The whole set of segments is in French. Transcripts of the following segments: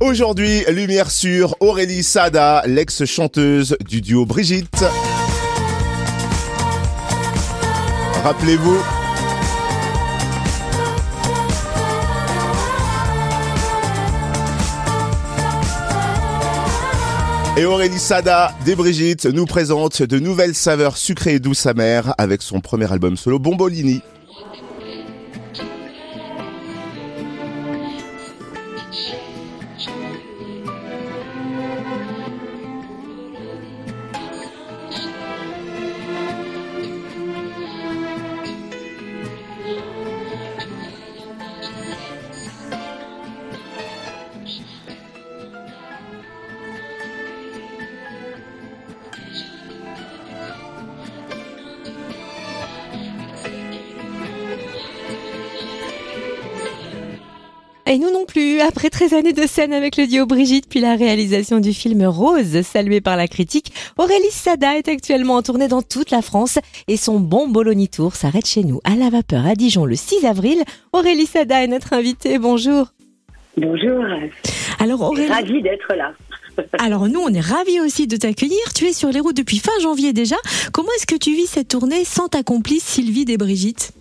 Aujourd'hui, lumière sur Aurélie Sada, l'ex-chanteuse du duo Brigitte. Rappelez-vous, Et Aurélie Sada des Brigitte nous présente de nouvelles saveurs sucrées et douces amères avec son premier album solo Bombolini. Et nous non plus, après 13 années de scène avec le duo Brigitte, puis la réalisation du film Rose, salué par la critique, Aurélie Sada est actuellement en tournée dans toute la France et son bon Bologna Tour s'arrête chez nous à la vapeur à Dijon le 6 avril. Aurélie Sada est notre invitée, bonjour. Bonjour. Alors Aurélie... Ravie d'être là. Alors nous, on est ravis aussi de t'accueillir. Tu es sur les routes depuis fin janvier déjà. Comment est-ce que tu vis cette tournée sans ta complice Sylvie des Brigitte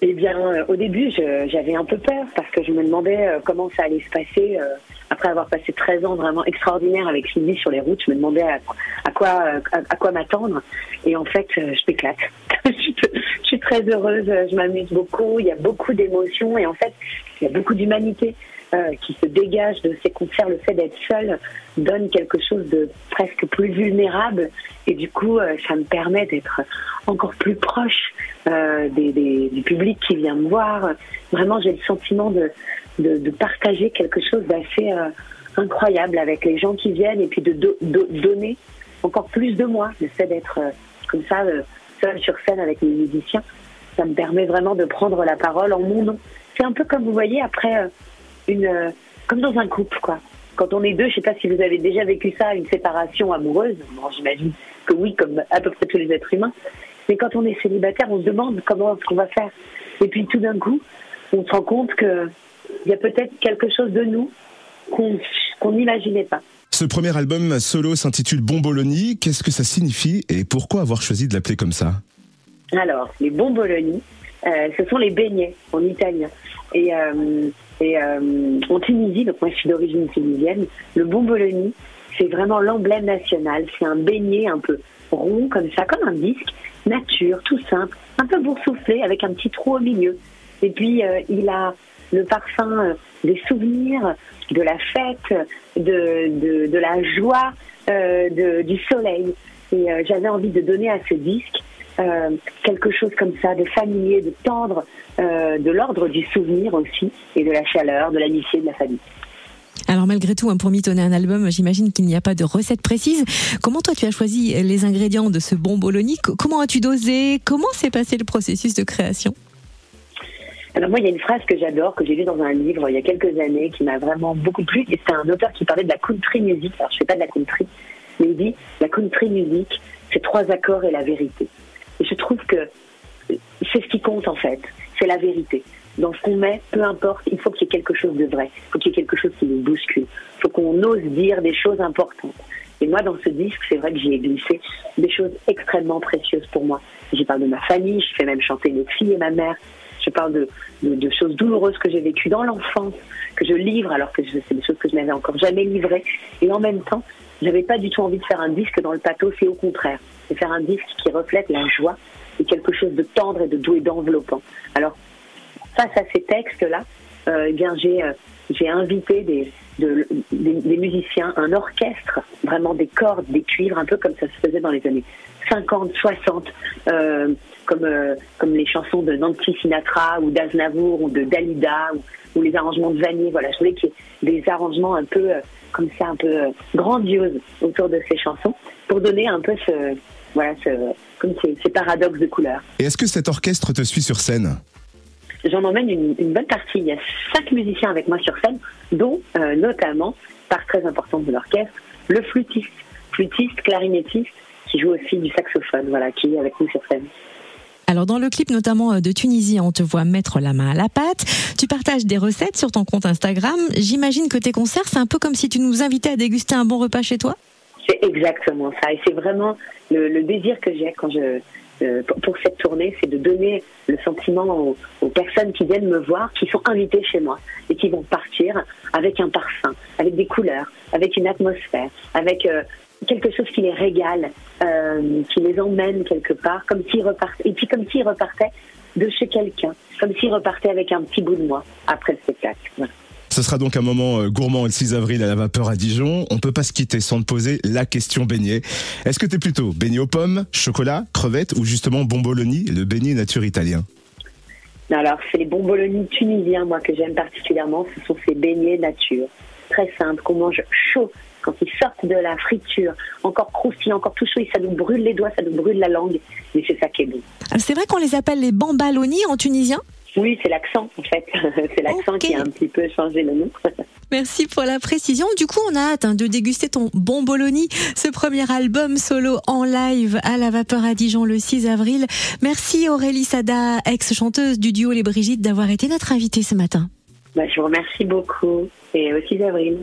eh bien, euh, au début, j'avais un peu peur parce que je me demandais euh, comment ça allait se passer. Euh, après avoir passé 13 ans vraiment extraordinaires avec Sylvie sur les routes, je me demandais à, quoi, à, quoi m'attendre. Et en fait, je m'éclate. je, suis très heureuse, je m'amuse beaucoup, il y a beaucoup d'émotions et en fait, il y a beaucoup d'humanité. Qui se dégage de ces concerts, le fait d'être seul donne quelque chose de presque plus vulnérable et du coup ça me permet d'être encore plus proche euh, du public qui vient me voir. Vraiment, j'ai le sentiment de, partager quelque chose d'assez euh, incroyable avec les gens qui viennent et puis de, donner encore plus de moi. Le fait d'être euh, comme ça, seul sur scène avec mes musiciens, ça me permet vraiment de prendre la parole en mon nom. C'est un peu comme vous voyez après une, comme dans un couple, quoi. Quand on est deux, je sais pas si vous avez déjà vécu ça, une séparation amoureuse. Bon, j'imagine que oui, comme à peu près tous les êtres humains. Mais quand on est célibataire, on se demande comment ce qu'on va faire. Et puis tout d'un coup, on se rend compte qu'il y a peut-être quelque chose de nous qu'on n'imaginait pas. Ce premier album solo s'intitule Bomboloni. Qu'est-ce que ça signifie et pourquoi avoir choisi de l'appeler comme ça? Alors, les Bomboloni, euh, ce sont les beignets en italien. Et, euh, et euh, en Tunisie, donc moi je suis d'origine tunisienne, le Bomboloni, c'est vraiment l'emblème national. C'est un beignet un peu rond comme ça, comme un disque, nature, tout simple, un peu boursouflé avec un petit trou au milieu. Et puis euh, il a le parfum euh, des souvenirs, de la fête, de, de, la joie, euh, de, du soleil. Et j'avais envie de donner à ce disque quelque chose comme ça, de familier, de tendre, de l'ordre du souvenir aussi, et de la chaleur, de l'amitié, de la famille. Alors malgré tout, hein, pour mitonner un album, j'imagine qu'il n'y a pas de recette précise. Comment toi tu as choisi les ingrédients de ce bon bologna? Comment as-tu dosé? Comment s'est passé le processus de création? Alors moi, il y a une phrase que j'adore, que j'ai lue dans un livre il y a quelques années, qui m'a vraiment beaucoup plu. Et c'est un auteur qui parlait de la country music. Alors je fais pas de la country, mais il dit la country music, c'est trois accords et la vérité. Trouve que c'est ce qui compte en fait, c'est la vérité dans ce qu'on met, peu importe, il faut qu'il y ait quelque chose de vrai. Il faut qu'il y ait quelque chose qui nous bouscule. Il faut qu'on ose dire des choses importantes. Et moi, dans ce disque, c'est vrai que j'ai glissé des choses extrêmement précieuses pour moi. J'y parle de ma famille, je fais même chanter mes filles et ma mère. Je parle de, de, choses douloureuses que j'ai vécues dans l'enfance, que je livre alors que c'est des choses que je n'avais encore jamais livrées. Et en même temps, j'avais pas du tout envie de faire un disque dans le pathos, c'est au contraire. C'est faire un disque qui reflète la joie et quelque chose de tendre et de doux et d'enveloppant. Alors, face à ces textes-là, euh, eh bien j'ai euh, invité des, des, musiciens, un orchestre, vraiment des cordes, des cuivres, un peu comme ça se faisait dans les années 50, 60, euh, comme, comme les chansons de Nancy Sinatra ou d'Aznavour ou de Dalida ou, les arrangements de Vanier. Voilà, je voulais qu'il y ait des arrangements un peu comme ça, un peu grandioses autour de ces chansons pour donner un peu ce, voilà, ce, comme ces, ces paradoxes de couleurs. Et est-ce que cet orchestre te suit sur scène? J'en emmène une, bonne partie. Il y a cinq musiciens avec moi sur scène, dont euh, notamment, part très importante de l'orchestre, le flûtiste, flûtiste, clarinettiste, qui joue aussi du saxophone, voilà, qui est avec nous sur scène. Alors dans le clip notamment euh, de Tunisie, on te voit mettre la main à la pâte. Tu partages des recettes sur ton compte Instagram. J'imagine que tes concerts, c'est un peu comme si tu nous invitais à déguster un bon repas chez toi? C'est exactement ça. Et c'est vraiment le, désir que j'ai euh, pour cette tournée, c'est de donner le sentiment aux, personnes qui viennent me voir, qui sont invitées chez moi et qui vont partir avec un parfum, avec des couleurs, avec une atmosphère, avec euh, quelque chose qui les régale, euh, qui les emmène quelque part, comme s'ils repartaient, et puis comme s'ils repartaient de chez quelqu'un, comme s'ils repartaient avec un petit bout de moi après le spectacle. Ce sera donc un moment euh, gourmand le 6 avril à la vapeur à Dijon. On peut pas se quitter sans te poser la question beignet. Est-ce que tu es plutôt beignet aux pommes, chocolat, crevettes ou justement bomboloni, le beignet nature italien? Alors, c'est les bomboloni tunisiens, moi, que j'aime particulièrement. Ce sont ces beignets nature, très simples, qu'on mange chaud quand ils sortent de la friture, encore croustillants, encore tout chaud, et ça nous brûle les doigts, ça nous brûle la langue. Mais c'est ça qui est bon. C'est vrai qu'on les appelle les bambaloni en tunisien? Oui, c'est l'accent en fait. c'est l'accent qui a un petit peu changé le nom. Merci pour la précision. Du coup, on a hâte hein, de déguster ton Bon Bologna, ce premier album solo en live à la Vapeur à Dijon le 6 avril. Merci Aurélie Sada, ex-chanteuse du duo Les Brigitte, d'avoir été notre invitée ce matin. Bah, je vous remercie beaucoup et au 6 avril.